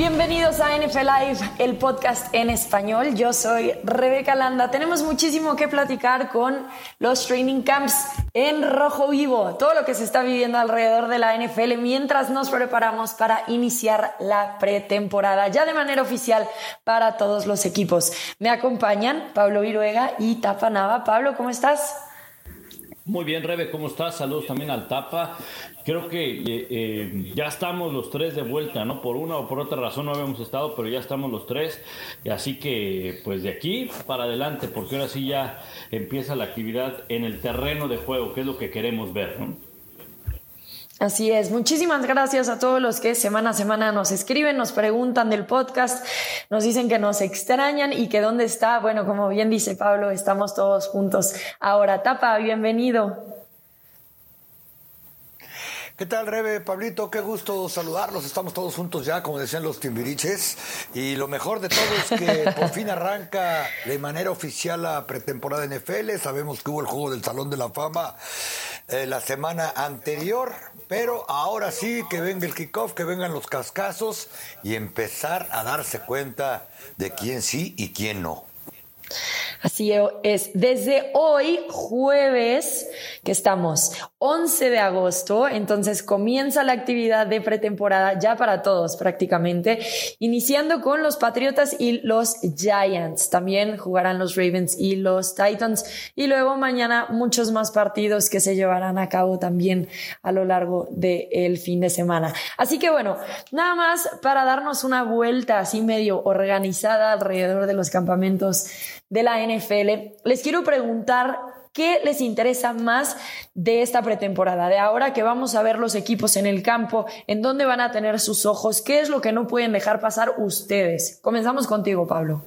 Bienvenidos a NFL Live, el podcast en español. Yo soy Rebeca Landa. Tenemos muchísimo que platicar con los training camps en rojo vivo, todo lo que se está viviendo alrededor de la NFL mientras nos preparamos para iniciar la pretemporada ya de manera oficial para todos los equipos. Me acompañan Pablo Viruega y Tapa Nava. Pablo, ¿cómo estás? Muy bien, Rebe, ¿cómo estás? Saludos también al Tapa. Creo que eh, eh, ya estamos los tres de vuelta, ¿no? Por una o por otra razón no habíamos estado, pero ya estamos los tres. Así que, pues de aquí para adelante, porque ahora sí ya empieza la actividad en el terreno de juego, que es lo que queremos ver, ¿no? Así es. Muchísimas gracias a todos los que semana a semana nos escriben, nos preguntan del podcast, nos dicen que nos extrañan y que dónde está. Bueno, como bien dice Pablo, estamos todos juntos. Ahora, Tapa, bienvenido. ¿Qué tal, Rebe? Pablito, qué gusto saludarlos. Estamos todos juntos ya, como decían los timbiriches. Y lo mejor de todo es que por fin arranca de manera oficial la pretemporada NFL. Sabemos que hubo el juego del Salón de la Fama eh, la semana anterior, pero ahora sí que venga el kickoff, que vengan los cascazos y empezar a darse cuenta de quién sí y quién no. Así es, desde hoy, jueves, que estamos 11 de agosto, entonces comienza la actividad de pretemporada ya para todos prácticamente, iniciando con los Patriotas y los Giants. También jugarán los Ravens y los Titans y luego mañana muchos más partidos que se llevarán a cabo también a lo largo del fin de semana. Así que bueno, nada más para darnos una vuelta así medio organizada alrededor de los campamentos de la NFL, les quiero preguntar qué les interesa más de esta pretemporada, de ahora que vamos a ver los equipos en el campo, en dónde van a tener sus ojos, qué es lo que no pueden dejar pasar ustedes. Comenzamos contigo, Pablo.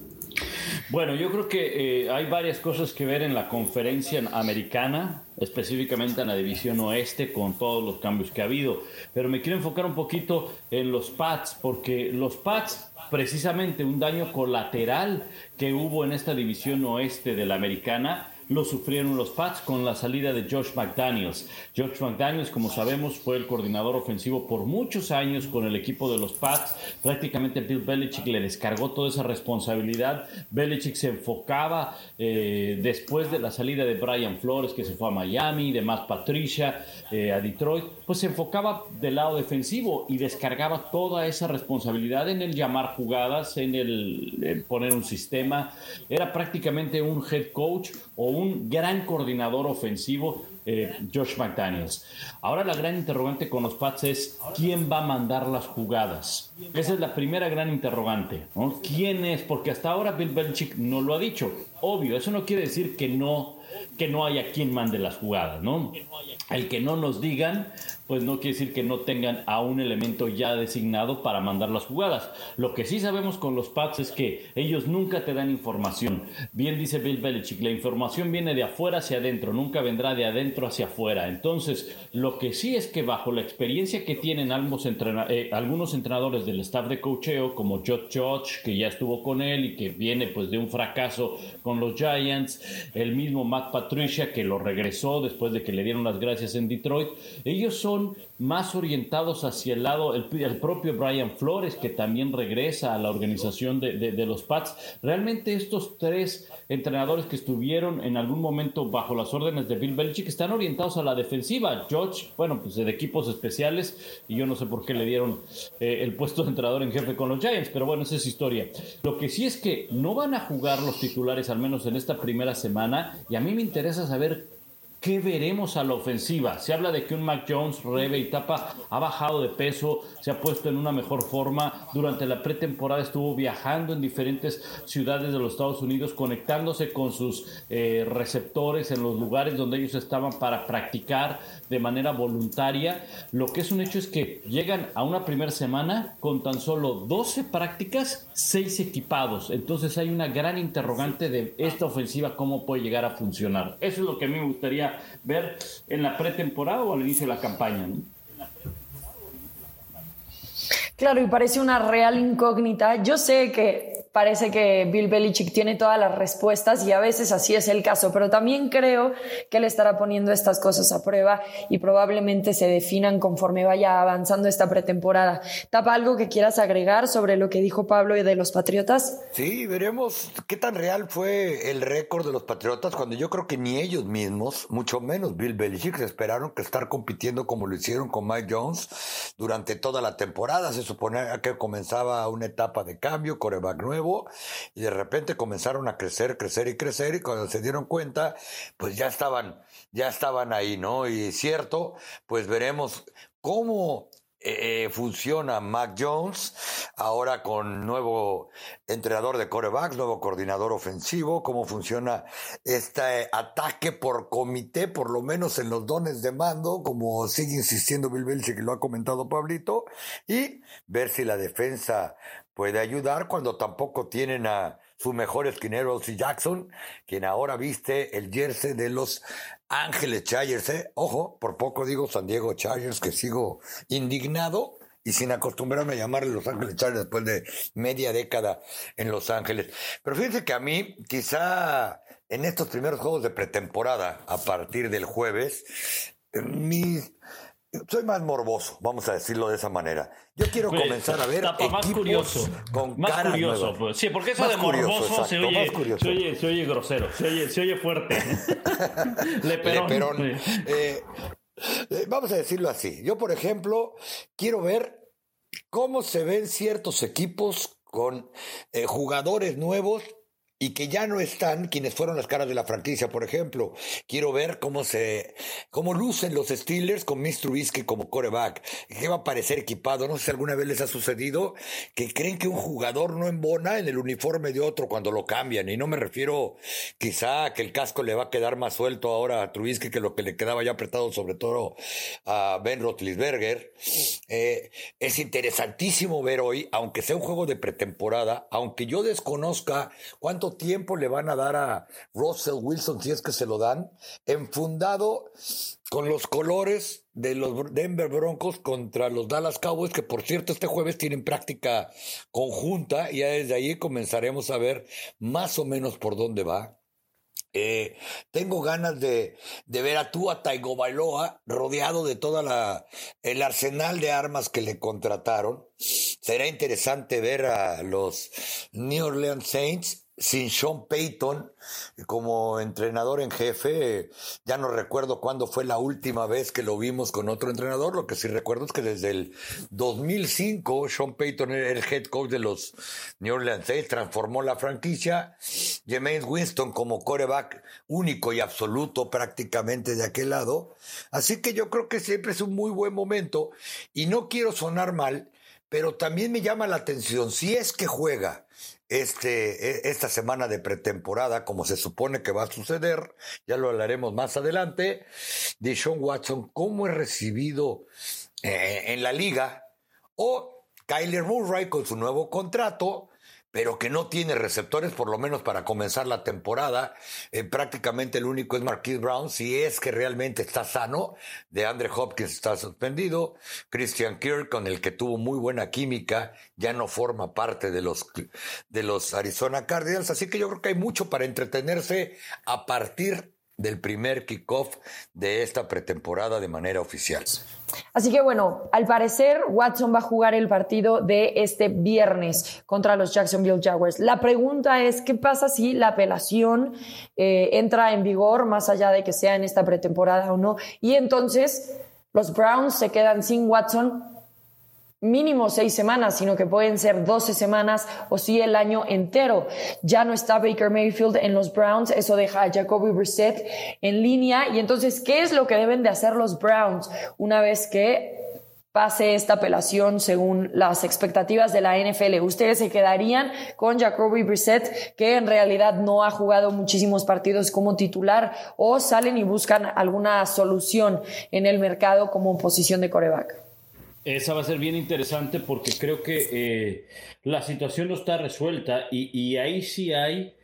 Bueno, yo creo que eh, hay varias cosas que ver en la conferencia americana, específicamente en la división oeste, con todos los cambios que ha habido. Pero me quiero enfocar un poquito en los Pats, porque los Pats precisamente un daño colateral que hubo en esta división oeste de la americana lo sufrieron los Pats con la salida de Josh McDaniels. Josh McDaniels, como sabemos, fue el coordinador ofensivo por muchos años con el equipo de los Pats. Prácticamente Bill Belichick le descargó toda esa responsabilidad. Belichick se enfocaba eh, después de la salida de Brian Flores, que se fue a Miami, de Matt Patricia, eh, a Detroit, pues se enfocaba del lado defensivo y descargaba toda esa responsabilidad en el llamar jugadas, en el poner un sistema. Era prácticamente un head coach o un gran coordinador ofensivo, eh, Josh McDaniels. Ahora la gran interrogante con los Pats es quién va a mandar las jugadas. Esa es la primera gran interrogante. ¿Quién es? Porque hasta ahora Bill Belichick no lo ha dicho. Obvio, eso no quiere decir que no que no haya quien mande las jugadas, ¿no? El que no nos digan, pues no quiere decir que no tengan a un elemento ya designado para mandar las jugadas. Lo que sí sabemos con los Pats es que ellos nunca te dan información. Bien dice Bill Belichick, la información viene de afuera hacia adentro, nunca vendrá de adentro hacia afuera. Entonces, lo que sí es que bajo la experiencia que tienen algunos, eh, algunos entrenadores del staff de cocheo, como Josh Judge, que ya estuvo con él y que viene pues de un fracaso con los Giants, el mismo Matt Patricia, que lo regresó después de que le dieron las gracias en Detroit, ellos son más orientados hacia el lado, el, propio Brian Flores, que también regresa a la organización de, los Pats. Realmente estos tres entrenadores que estuvieron en algún momento bajo las órdenes de Bill Belichick están orientados a la defensiva. George, bueno, pues de equipos especiales, y yo no sé por qué le dieron eh, el puesto de entrenador en jefe con los Giants, pero bueno, esa es historia. Lo que sí es que no van a jugar los titulares, al menos en esta primera semana, y a mí me interesa saber ¿Qué veremos a la ofensiva? Se habla de que un Mac Jones, Rebe y Tapa ha bajado de peso, se ha puesto en una mejor forma. Durante la pretemporada estuvo viajando en diferentes ciudades de los Estados Unidos, conectándose con sus eh, receptores en los lugares donde ellos estaban para practicar de manera voluntaria. Lo que es un hecho es que llegan a una primera semana con tan solo 12 prácticas, 6 equipados. Entonces hay una gran interrogante de esta ofensiva, cómo puede llegar a funcionar. Eso es lo que a mí me gustaría ver en la pretemporada o al inicio de la campaña. Claro, y parece una real incógnita. Yo sé que parece que Bill Belichick tiene todas las respuestas y a veces así es el caso, pero también creo que él estará poniendo estas cosas a prueba y probablemente se definan conforme vaya avanzando esta pretemporada. ¿Tapa algo que quieras agregar sobre lo que dijo Pablo y de los Patriotas? Sí, veremos qué tan real fue el récord de los Patriotas cuando yo creo que ni ellos mismos, mucho menos Bill Belichick, esperaron que estar compitiendo como lo hicieron con Mike Jones durante toda la temporada. Se suponía que comenzaba una etapa de cambio, coreback nuevo, y de repente comenzaron a crecer, crecer y crecer, y cuando se dieron cuenta, pues ya estaban, ya estaban ahí, ¿no? Y cierto, pues veremos cómo eh, funciona Mac Jones, ahora con nuevo entrenador de corebacks, nuevo coordinador ofensivo, cómo funciona este ataque por comité, por lo menos en los dones de mando, como sigue insistiendo Bill Belichick, lo ha comentado Pablito, y ver si la defensa puede ayudar cuando tampoco tienen a su mejor esquinero, C. Jackson, quien ahora viste el jersey de los Ángeles Chargers. ¿eh? Ojo, por poco digo San Diego Chargers, que sigo indignado y sin acostumbrarme a llamarle Los Ángeles Chargers después de media década en Los Ángeles. Pero fíjense que a mí, quizá en estos primeros juegos de pretemporada, a partir del jueves, mi soy más morboso, vamos a decirlo de esa manera. Yo quiero pues, comenzar a ver equipos más curioso, con más curioso. Pues. Sí, porque eso de morboso se, oye, se, oye, se, oye, grosero, se oye, se oye fuerte. Leperón. Eh, eh, vamos a decirlo así. Yo, por ejemplo, quiero ver cómo se ven ciertos equipos con eh, jugadores nuevos y que ya no están quienes fueron las caras de la franquicia, por ejemplo. Quiero ver cómo se, cómo lucen los Steelers con Mr. Trubisky como coreback. ¿Qué va a parecer equipado? No sé si alguna vez les ha sucedido que creen que un jugador no embona en el uniforme de otro cuando lo cambian. Y no me refiero quizá a que el casco le va a quedar más suelto ahora a Trubisky que lo que le quedaba ya apretado, sobre todo a Ben Roethlisberger. Eh, es interesantísimo ver hoy, aunque sea un juego de pretemporada, aunque yo desconozca cuánto tiempo le van a dar a Russell Wilson si es que se lo dan, enfundado con los colores de los Denver Broncos contra los Dallas Cowboys, que por cierto este jueves tienen práctica conjunta y ya desde ahí comenzaremos a ver más o menos por dónde va. Eh, tengo ganas de, de, ver a Tua Bailoa rodeado de toda el arsenal de armas que le contrataron. Será interesante ver a los New Orleans Saints sin Sean Payton como entrenador en jefe, ya no recuerdo cuándo fue la última vez que lo vimos con otro entrenador, lo que sí recuerdo es que desde el 2005 Sean Payton era el head coach de los New Orleans Saints, transformó la franquicia, James Winston como coreback único y absoluto prácticamente de aquel lado, así que yo creo que siempre es un muy buen momento. Y no quiero sonar mal, pero también me llama la atención, si es que juega este, e, esta semana de pretemporada, como se supone que va a suceder, ya lo hablaremos más adelante, de Sean Watson, cómo es recibido eh, en la liga, o Kyler Murray con su nuevo contrato, pero que no tiene receptores, por lo menos para comenzar la temporada. Eh, prácticamente el único es Marquise Brown, si es que realmente está sano. De Andre Hopkins está suspendido. Christian Kirk, con el que tuvo muy buena química, ya no forma parte de los, de los Arizona Cardinals. Así que yo creo que hay mucho para entretenerse a partir del primer kickoff de esta pretemporada de manera oficial. Así que bueno, al parecer Watson va a jugar el partido de este viernes contra los Jacksonville Jaguars. La pregunta es, ¿qué pasa si la apelación eh, entra en vigor más allá de que sea en esta pretemporada o no? Y entonces los Browns se quedan sin Watson mínimo seis semanas, sino que pueden ser doce semanas o sí el año entero. Ya no está Baker Mayfield en los Browns, eso deja a Jacoby Brissett en línea. Y entonces, ¿qué es lo que deben de hacer los Browns una vez que pase esta apelación según las expectativas de la NFL. Ustedes se quedarían con Jacoby Brissett, que en realidad no ha jugado muchísimos partidos como titular, o salen y buscan alguna solución en el mercado como posición de coreback. Esa va a ser bien interesante porque creo que eh, la situación no está resuelta y, ahí sí hay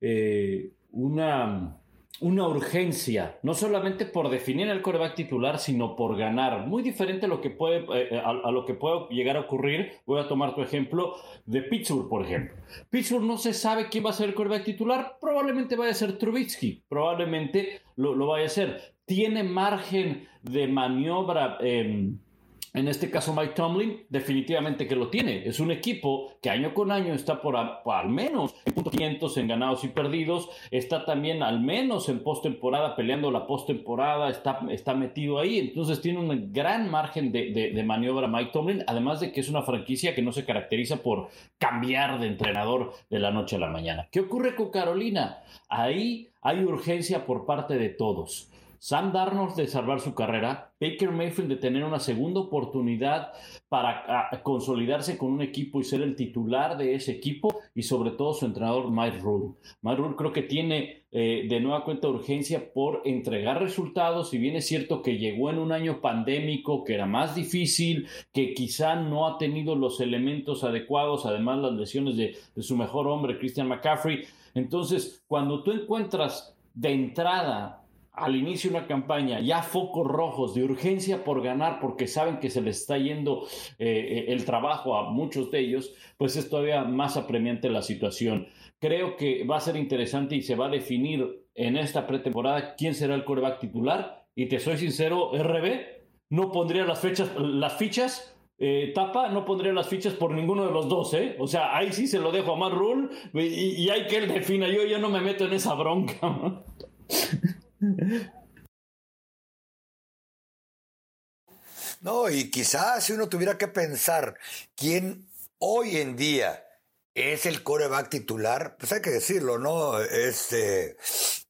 eh, una, una urgencia, no solamente por definir el coreback titular, sino por ganar. Muy diferente a lo que puede, eh, a, lo que puede llegar a ocurrir. Voy a tomar tu ejemplo de Pittsburgh, por ejemplo. Pittsburgh no se sabe quién va a ser el coreback titular. Probablemente vaya a ser Trubisky. Probablemente lo, lo vaya a ser. Tiene margen de maniobra. Eh, en este caso, Mike Tomlin definitivamente que lo tiene. Es un equipo que año con año está por, al menos en puntos en ganados y perdidos. Está también al menos en postemporada peleando la postemporada. Está, está metido ahí. Entonces tiene un gran margen de, de, maniobra Mike Tomlin. Además de que es una franquicia que no se caracteriza por cambiar de entrenador de la noche a la mañana. ¿Qué ocurre con Carolina? Ahí hay urgencia por parte de todos. Sam Darnold de salvar su carrera, Baker Mayfield de tener una segunda oportunidad para consolidarse con un equipo y ser el titular de ese equipo y sobre todo su entrenador Mike Rule. Mike Rule creo que tiene eh, de nueva cuenta urgencia por entregar resultados, si bien es cierto que llegó en un año pandémico, que era más difícil, que quizá no ha tenido los elementos adecuados, además las lesiones de su mejor hombre, Christian McCaffrey. Entonces, cuando tú encuentras de entrada al inicio de una campaña ya focos rojos de urgencia por ganar porque saben que se les está yendo eh, el trabajo a muchos de ellos, pues es todavía más apremiante la situación. Creo que va a ser interesante y se va a definir en esta pretemporada quién será el coreback titular. Y te soy sincero, RB, no pondría las, fechas, las fichas eh, tapa, no pondría las fichas por ninguno de los dos, ¿eh? O sea, ahí sí se lo dejo a Matt y, y hay que él defina. Yo ya no me meto en esa bronca. No, y quizás si uno tuviera que pensar quién hoy en día es el coreback titular, pues hay que decirlo, ¿no? Este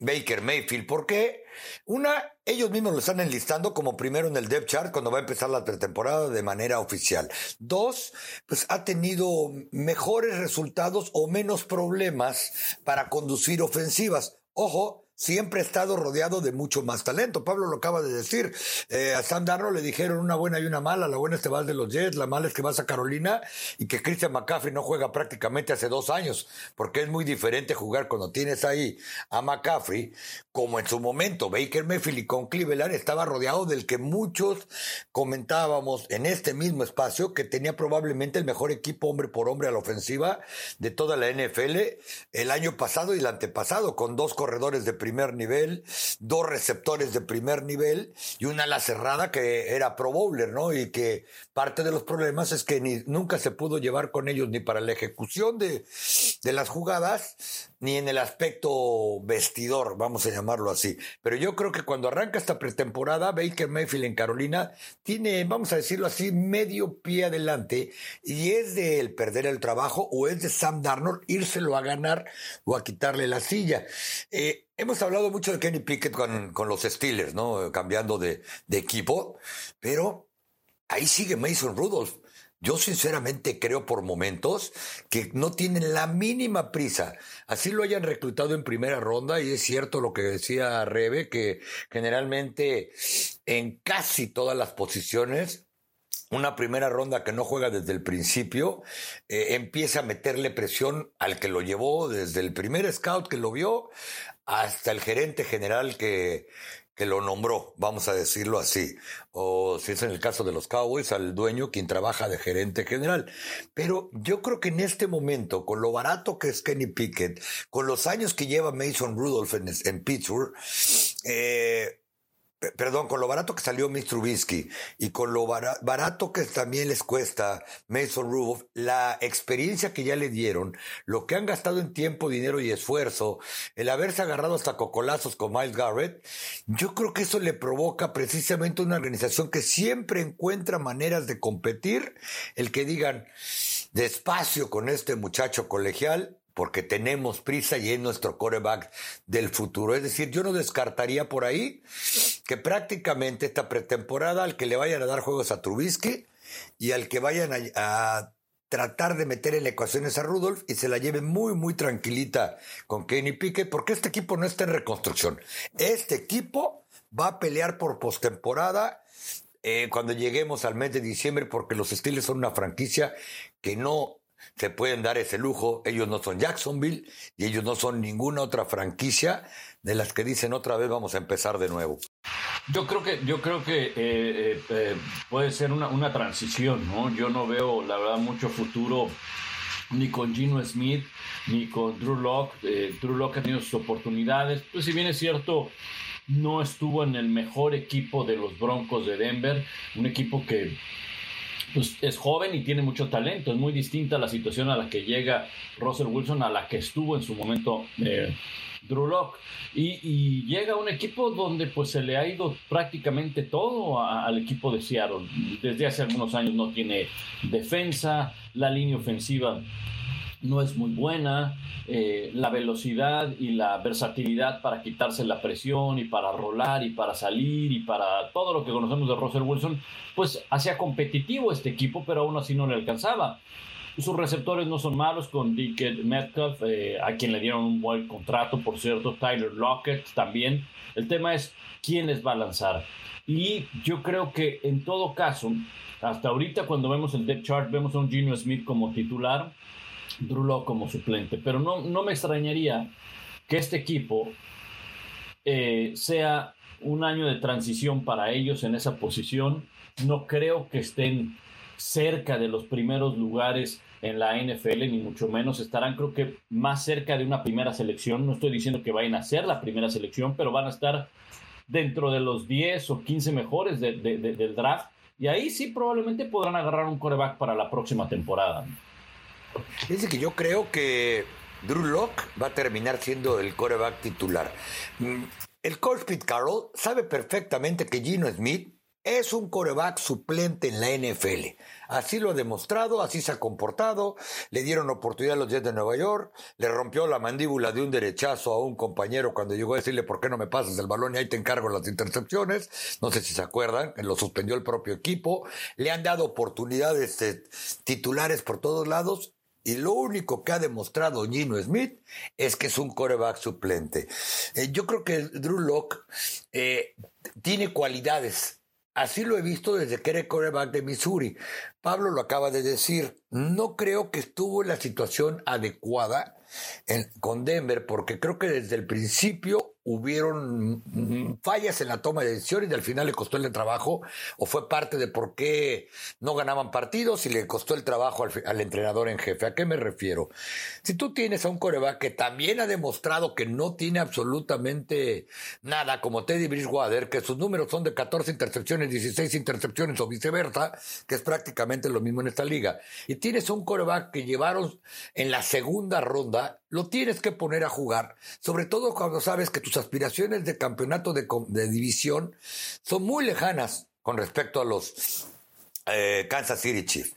Baker Mayfield. ¿Por qué? Una, ellos mismos lo están enlistando como primero en el depth chart cuando va a empezar la pretemporada de manera oficial. Dos, pues ha tenido mejores resultados o menos problemas para conducir ofensivas. Ojo, siempre ha estado rodeado de mucho más talento. Pablo lo acaba de decir. Eh, a Sam Darnold le dijeron una buena y una mala. La buena es que vas de los Jets, la mala es que vas a Carolina y que Christian McCaffrey no juega prácticamente hace dos años, porque es muy diferente jugar cuando tienes ahí a McCaffrey, como en su momento Baker Mayfield y con Cleveland estaba rodeado del que muchos comentábamos en este mismo espacio que tenía probablemente el mejor equipo hombre por hombre a la ofensiva de toda la NFL el año pasado y el antepasado, con dos corredores de primer nivel, dos receptores de primer nivel y una ala cerrada que era pro bowler, ¿no? Y que parte de los problemas es que nunca se pudo llevar con ellos ni para la ejecución de, de las jugadas, ni en el aspecto vestidor, vamos a llamarlo así. Pero yo creo que cuando arranca esta pretemporada, Baker Mayfield en Carolina tiene, vamos a decirlo así, medio pie adelante y es de él perder el trabajo o es de Sam Darnold írselo a ganar o a quitarle la silla. Eh, Hemos hablado mucho de Kenny Pickett con, con los Steelers, ¿no? Cambiando de, de, equipo, pero ahí sigue Mason Rudolph. Yo sinceramente creo por momentos que no tienen la mínima prisa. Así lo hayan reclutado en primera ronda y es cierto lo que decía Rebe, que generalmente en casi todas las posiciones una primera ronda que no juega desde el principio, eh, empieza a meterle presión al que lo llevó desde el primer scout que lo vio hasta el gerente general que, que lo nombró, vamos a decirlo así. O si es en el caso de los Cowboys, al dueño quien trabaja de gerente general. Pero yo creo que en este momento, con lo barato que es Kenny Pickett, con los años que lleva Mason Rudolph en, Pittsburgh, eh, perdón, con lo barato que salió Mr. Trubisky y con lo barato que también les cuesta Mason Rudolph, la experiencia que ya le dieron, lo que han gastado en tiempo, dinero y esfuerzo, el haberse agarrado hasta cocolazos con Miles Garrett, yo creo que eso le provoca precisamente una organización que siempre encuentra maneras de competir, el que digan despacio con este muchacho colegial, porque tenemos prisa y es nuestro coreback del futuro. Es decir, yo no descartaría por ahí que prácticamente esta pretemporada al que le vayan a dar juegos a Trubisky y al que vayan a, tratar de meter en ecuaciones a Rudolph y se la lleven muy, muy tranquilita con Kenny Pique, porque este equipo no está en reconstrucción. Este equipo va a pelear por postemporada eh, cuando lleguemos al mes de diciembre, porque los Steelers son una franquicia que no se pueden dar ese lujo. Ellos no son Jacksonville y ellos no son ninguna otra franquicia de las que dicen otra vez vamos a empezar de nuevo. Yo creo que, yo creo que eh, eh, eh, puede ser una, una, transición, ¿no? Yo no veo, la verdad, mucho futuro ni con Gino Smith, ni con Drew Locke. Drew Locke ha tenido sus oportunidades. Pues si bien es cierto, no estuvo en el mejor equipo de los Broncos de Denver, un equipo que pues, es joven y tiene mucho talento. Es muy distinta la situación a la que llega Russell Wilson, a la que estuvo en su momento eh, Drew Locke. Y, llega a un equipo donde pues se le ha ido prácticamente todo al equipo de Seattle. Desde hace algunos años no tiene defensa, la línea ofensiva no es muy buena, eh, la velocidad y la versatilidad para quitarse la presión y para rolar y para salir y para todo lo que conocemos de Russell Wilson, pues hacía competitivo este equipo, pero aún así no le alcanzaba. Sus receptores no son malos con Dickett Metcalf, eh, a quien le dieron un buen contrato, por cierto, Tyler Lockett también. El tema es quién les va a lanzar. Y yo creo que en todo caso, hasta ahorita cuando vemos el depth chart, vemos a un Gino Smith como titular, Drew como suplente. Pero no, no me extrañaría que este equipo eh, sea un año de transición para ellos en esa posición. No creo que estén cerca de los primeros lugares en la NFL, ni mucho menos. Estarán, creo que, más cerca de una primera selección. No estoy diciendo que vayan a ser la primera selección, pero van a estar dentro de los 10 o 15 mejores del draft. Y ahí sí probablemente podrán agarrar un coreback para la próxima temporada. Dice que yo creo que Drew Locke va a terminar siendo el coreback titular. Mm, el coach Carroll sabe perfectamente que Gino Smith es un coreback suplente en la NFL. Así lo ha demostrado, así se ha comportado. Le dieron oportunidad a los Jets de Nueva York. Le rompió la mandíbula de un derechazo a un compañero cuando llegó a decirle por qué no me pasas el balón y ahí te encargo las intercepciones. No sé si se acuerdan, lo suspendió el propio equipo. Le han dado oportunidades eh, titulares por todos lados y lo único que ha demostrado Gino Smith es que es un coreback suplente. Eh, yo creo que Drew Locke eh, tiene cualidades. Así lo he visto desde que era coreback de Missouri. Pablo lo acaba de decir. No creo que estuvo en la situación adecuada con Denver, porque creo que desde el principio hubieron fallas en la toma de decisiones y al final le costó el trabajo o fue parte de por qué no ganaban partidos y le costó el trabajo al, entrenador en jefe. ¿A qué me refiero? Si tú tienes a un coreback que también ha demostrado que no tiene absolutamente nada, como Teddy Bridgewater, que sus números son de 14 intercepciones, 16 intercepciones o viceversa, que es prácticamente lo mismo en esta liga, y tienes un coreback que llevaron en la segunda ronda, lo tienes que poner a jugar, sobre todo cuando sabes que tus aspiraciones de campeonato de, división son muy lejanas con respecto a los eh, Kansas City Chiefs.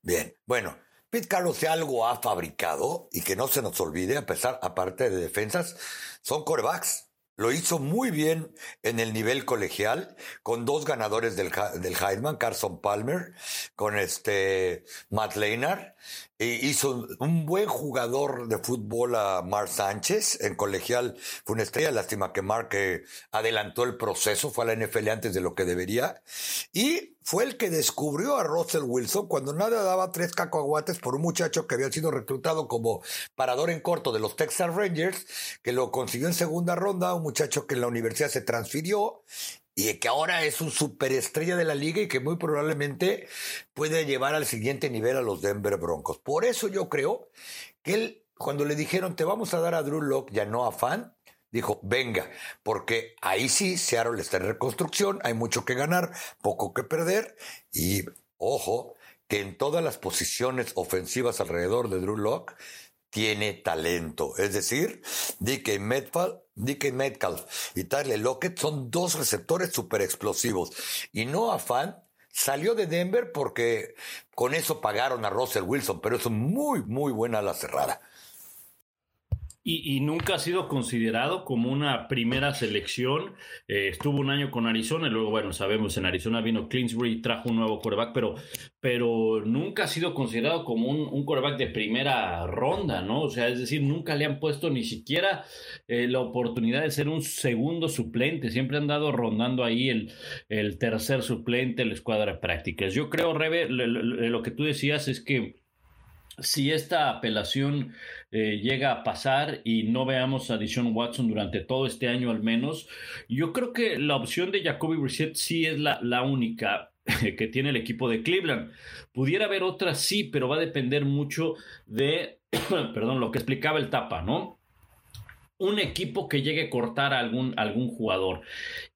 Bien, bueno, Pete Carroll si algo ha fabricado y que no se nos olvide, a pesar, aparte de defensas, son corebacks. Lo hizo muy bien en el nivel colegial, con dos ganadores del, del Carson Palmer, con este Matt Leinart, hizo un buen jugador de fútbol a Mark Sánchez en colegial. Fue una estrella, lástima que Mark adelantó el proceso, fue a la NFL antes de lo que debería. Y fue el que descubrió a Russell Wilson cuando nada daba tres cacahuates por un muchacho que había sido reclutado como parador en corto de los Texas Rangers, que lo consiguió en segunda ronda, un muchacho que en la universidad se transfirió y que ahora es un superestrella de la liga y que muy probablemente puede llevar al siguiente nivel a los Denver Broncos. Por eso yo creo que él, cuando le dijeron te vamos a dar a Drew Locke ya no a Fan, dijo venga, porque ahí sí Seattle está en reconstrucción, hay mucho que ganar, poco que perder y ojo que en todas las posiciones ofensivas alrededor de Drew Locke tiene talento. Es decir, DK Metcalf, DK Metcalf y Tyler Lockett son dos receptores super explosivos. Y no afán salió de Denver porque con eso pagaron a Russell Wilson, pero es muy, muy buena la cerrada. Y, nunca ha sido considerado como una primera selección. Eh, estuvo un año con Arizona y luego, bueno, sabemos, en Arizona vino Clinsbury y trajo un nuevo quarterback, pero, pero nunca ha sido considerado como un, un quarterback de primera ronda, ¿no? O sea, es decir, nunca le han puesto ni siquiera eh, la oportunidad de ser un segundo suplente. Siempre han dado rondando ahí el, el tercer suplente, la escuadra de prácticas. Yo creo, Rebe, lo que tú decías es que si esta apelación eh, llega a pasar y no veamos a Dishon Watson durante todo este año al menos, yo creo que la opción de Jacoby Brissett sí es la, la única que tiene el equipo de Cleveland. Pudiera haber otra, sí, pero va a depender mucho de, perdón, lo que explicaba el Tapa, ¿no? un equipo que llegue a cortar a algún, algún jugador.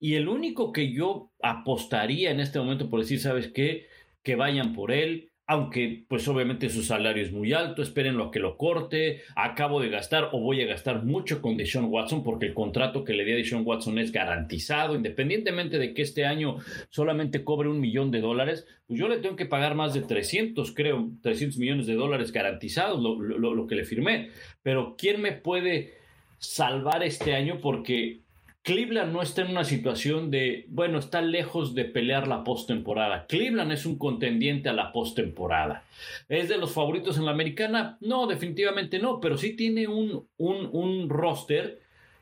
Y el único que yo apostaría en este momento por decir, ¿sabes qué? Que vayan por él, aunque pues obviamente su salario es muy alto, espérenlo a que lo corte, acabo de gastar o voy a gastar mucho con Deshaun Watson porque el contrato que le di a Deshaun Watson es garantizado, independientemente de que este año solamente cobre un millón de dólares, pues yo le tengo que pagar más de 300, creo, 300 millones de dólares garantizados, lo, lo que le firmé, pero ¿quién me puede salvar este año? Porque Cleveland no está en una situación de, bueno, está lejos de pelear la postemporada. Cleveland es un contendiente a la postemporada. ¿Es de los favoritos en la americana? No, definitivamente no, pero sí tiene un, un, un roster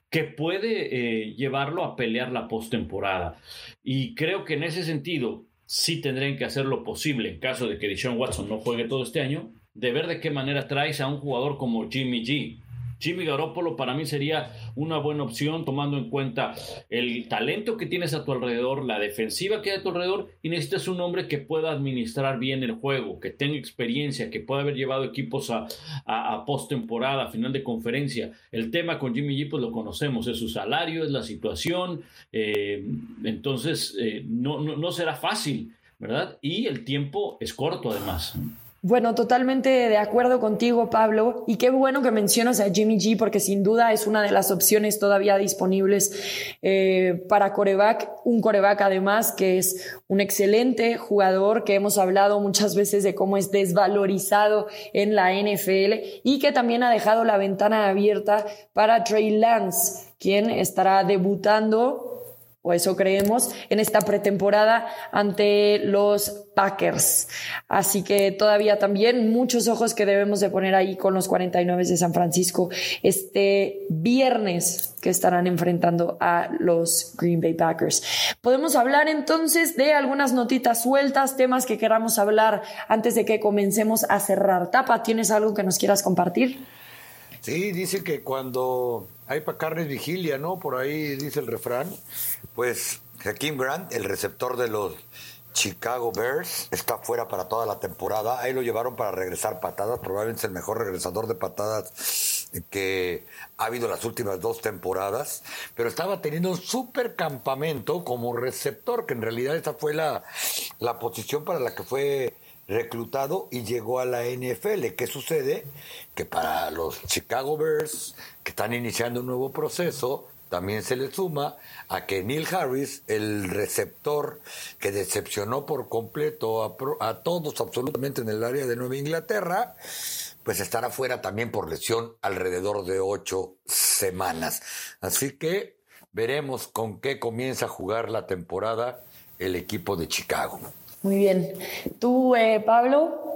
que puede eh, llevarlo a pelear la postemporada. Y creo que en ese sentido sí tendrían que hacer lo posible en caso de que Deshaun Watson no juegue todo este año, de ver de qué manera traes a un jugador como Jimmy G Jimmy Garoppolo para mí sería una buena opción tomando en cuenta el talento que tienes a tu alrededor, la defensiva que hay a tu alrededor y necesitas un hombre que pueda administrar bien el juego, que tenga experiencia, que pueda haber llevado equipos a, postemporada, a final de conferencia. El tema con Jimmy G pues lo conocemos, es su salario, es la situación, eh, entonces eh, no será fácil, ¿verdad? Y el tiempo es corto además. Bueno, totalmente de acuerdo contigo, Pablo. Y qué bueno que mencionas a Jimmy G, porque sin duda es una de las opciones todavía disponibles eh, para coreback. Un coreback, además, que es un excelente jugador, que hemos hablado muchas veces de cómo es desvalorizado en la NFL y que también ha dejado la ventana abierta para Trey Lance, quien estará debutando o eso creemos, en esta pretemporada ante los Packers. Así que todavía también muchos ojos que debemos de poner ahí con los 49 de San Francisco este viernes que estarán enfrentando a los Green Bay Packers. Podemos hablar entonces de algunas notitas sueltas, temas que queramos hablar antes de que comencemos a cerrar. Tapa, ¿tienes algo que nos quieras compartir? Sí, dice que cuando hay para carnes vigilia, ¿no? Por ahí dice el refrán. Pues Hakeem Grant, el receptor de los Chicago Bears, está fuera para toda la temporada. Ahí lo llevaron para regresar patadas. Probablemente el mejor regresador de patadas que ha habido las últimas dos temporadas. Pero estaba teniendo un super campamento como receptor, que en realidad esa fue la, la posición para la que fue reclutado y llegó a la NFL. ¿Qué sucede? Que para los Chicago Bears, que están iniciando un nuevo proceso, también se le suma a que Neil Harris, el receptor que decepcionó por completo a, a, todos absolutamente en el área de Nueva Inglaterra, pues estará fuera también por lesión alrededor de ocho semanas. Así que veremos con qué comienza a jugar la temporada el equipo de Chicago. Muy bien. ¿Tú, eh, Pablo?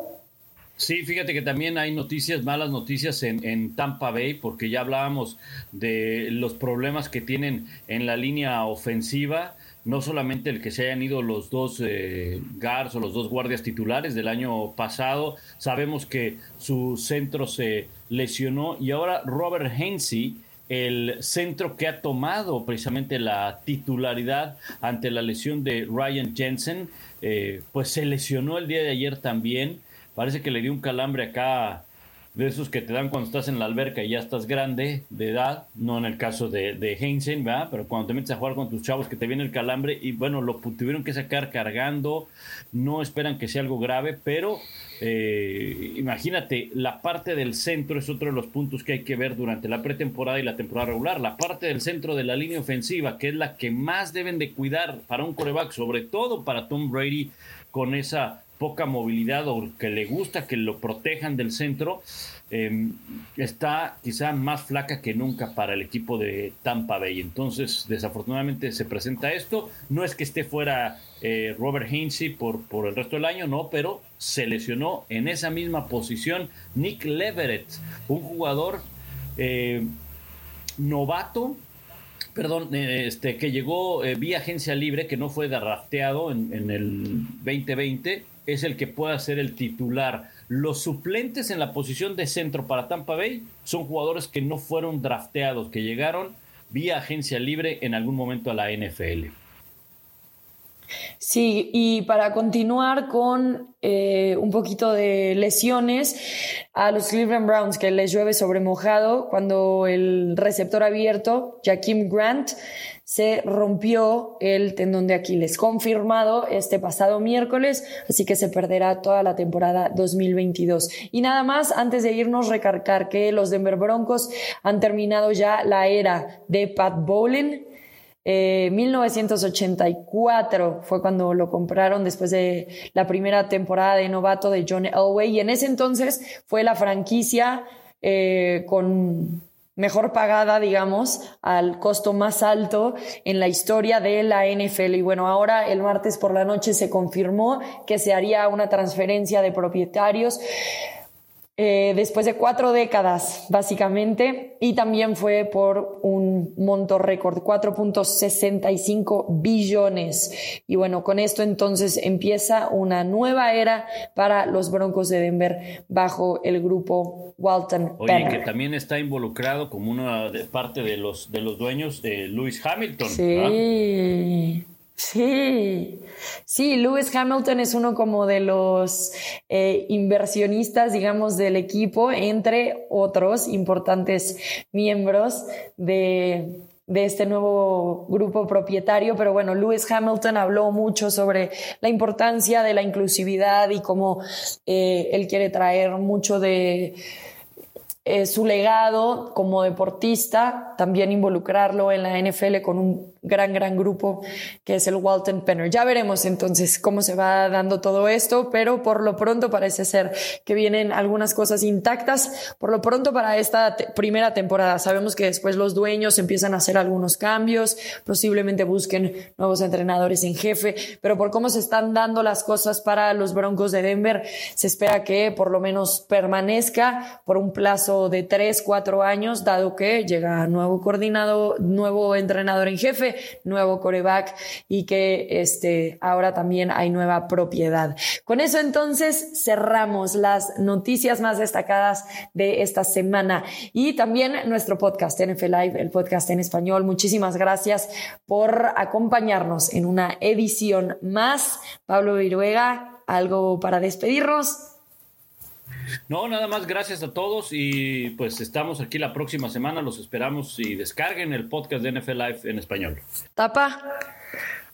Sí, fíjate que también hay noticias, malas noticias en, Tampa Bay, porque ya hablábamos de los problemas que tienen en la línea ofensiva, no solamente el que se hayan ido los dos eh, guards o los dos guardias titulares del año pasado, sabemos que su centro se lesionó y ahora Robert Hainsey el centro que ha tomado precisamente la titularidad ante la lesión de Ryan Jensen, eh, pues se lesionó el día de ayer también. Parece que le dio un calambre acá de esos que te dan cuando estás en la alberca y ya estás grande de edad, no en el caso de, de Heinzen, ¿verdad? Pero cuando te metes a jugar con tus chavos que te viene el calambre y bueno, lo tuvieron que sacar cargando, no esperan que sea algo grave, pero eh, imagínate, la parte del centro es otro de los puntos que hay que ver durante la pretemporada y la temporada regular, la parte del centro de la línea ofensiva, que es la que más deben de cuidar para un coreback, sobre todo para Tom Brady con esa poca movilidad o que le gusta que lo protejan del centro, em, está quizá más flaca que nunca para el equipo de Tampa Bay. Entonces, desafortunadamente se presenta esto. No es que esté fuera eh, Robert Hainsey por, por el resto del año, no, pero se lesionó en esa misma posición Nick Leverett, un jugador eh, novato perdón, eh, este, que llegó vía agencia libre, que no fue drafteado en, en, el 2020, es el que pueda ser el titular. Los suplentes en la posición de centro para Tampa Bay son jugadores que no fueron drafteados, que llegaron vía agencia libre en algún momento a la NFL. Sí, y para continuar con eh, un poquito de lesiones, a los Cleveland Browns que les llueve sobre mojado cuando el receptor abierto, Jaquim Grant, se rompió el tendón de Aquiles, confirmado este pasado miércoles, así que se perderá toda la temporada 2022. Y nada más, antes de irnos, recargar que los Denver Broncos han terminado ya la era de Pat Bowlen, 1984 eh, fue cuando lo compraron después de la primera temporada de novato de John Elway y en ese entonces fue la franquicia eh, con mejor pagada, digamos, al costo más alto en la historia de la NFL. Y bueno, ahora el martes por la noche se confirmó que se haría una transferencia de propietarios. Eh, después de cuatro décadas, básicamente, y también fue por un monto récord, 4.65 billones. Y bueno, con esto entonces empieza una nueva era para los Broncos de Denver bajo el grupo Walton. Oye, que también está involucrado como una parte de los, de los dueños de Lewis Hamilton. Sí. Sí, sí, Lewis Hamilton es uno como de los eh, inversionistas, digamos, del equipo, entre otros importantes miembros de, este nuevo grupo propietario. Pero bueno, Lewis Hamilton habló mucho sobre la importancia de la inclusividad y cómo eh, él quiere traer mucho de eh, su legado como deportista, también involucrarlo en la NFL con un gran, gran grupo que es el Walton Penner. Ya veremos entonces cómo se va dando todo esto, pero por lo pronto parece ser que vienen algunas cosas intactas. Por lo pronto para esta primera temporada, sabemos que después los dueños empiezan a hacer algunos cambios, posiblemente busquen nuevos entrenadores en jefe, pero por cómo se están dando las cosas para los Broncos de Denver, se espera que por lo menos permanezca por un plazo de tres, cuatro años, dado que llega nuevo coordinador, nuevo entrenador en jefe, nuevo coreback y que este, ahora también hay nueva propiedad. Con eso entonces cerramos las noticias más destacadas de esta semana y también nuestro podcast NFL Live, el podcast en español. Muchísimas gracias por acompañarnos en una edición más. Pablo Viruega, algo para despedirnos. No, nada más gracias a todos y pues estamos aquí la próxima semana, los esperamos y descarguen el podcast de NFL Live en español. Tapa.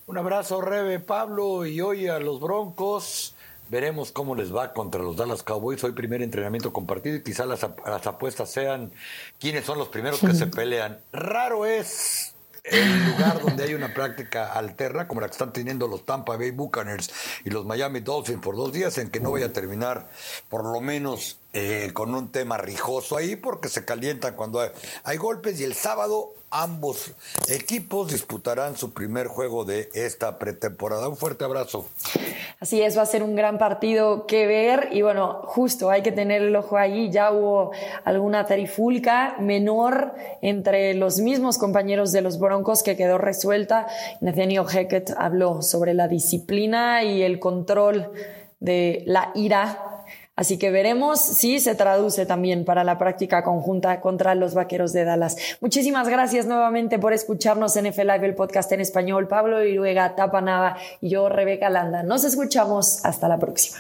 Un abrazo, Rebe, Pablo, y hoy a los Broncos. Veremos cómo les va contra los Dallas Cowboys. Hoy primer entrenamiento compartido y quizá las, las apuestas sean quiénes son los primeros que se pelean. Raro es el lugar donde hay una práctica alterna, como la que están teniendo los Tampa Bay Buccaneers y los Miami Dolphins por dos días, en que no vaya a terminar por lo menos eh, con un tema rijoso ahí, porque se calientan cuando hay golpes y el sábado Ambos equipos disputarán su primer juego de esta pretemporada. Un fuerte abrazo. Así es, va a ser un gran partido que ver y bueno, justo hay que tener el ojo ahí. Ya hubo alguna tarifulca menor entre los mismos compañeros de los Broncos que quedó resuelta. Nathaniel Hackett habló sobre la disciplina y el control de la ira Así que veremos si se traduce también para la práctica conjunta contra los Vaqueros de Dallas. Muchísimas gracias nuevamente por escucharnos en F Live, el podcast en español. Pablo Iruega, Tapanava y yo, Rebeca Landa. Nos escuchamos. Hasta la próxima.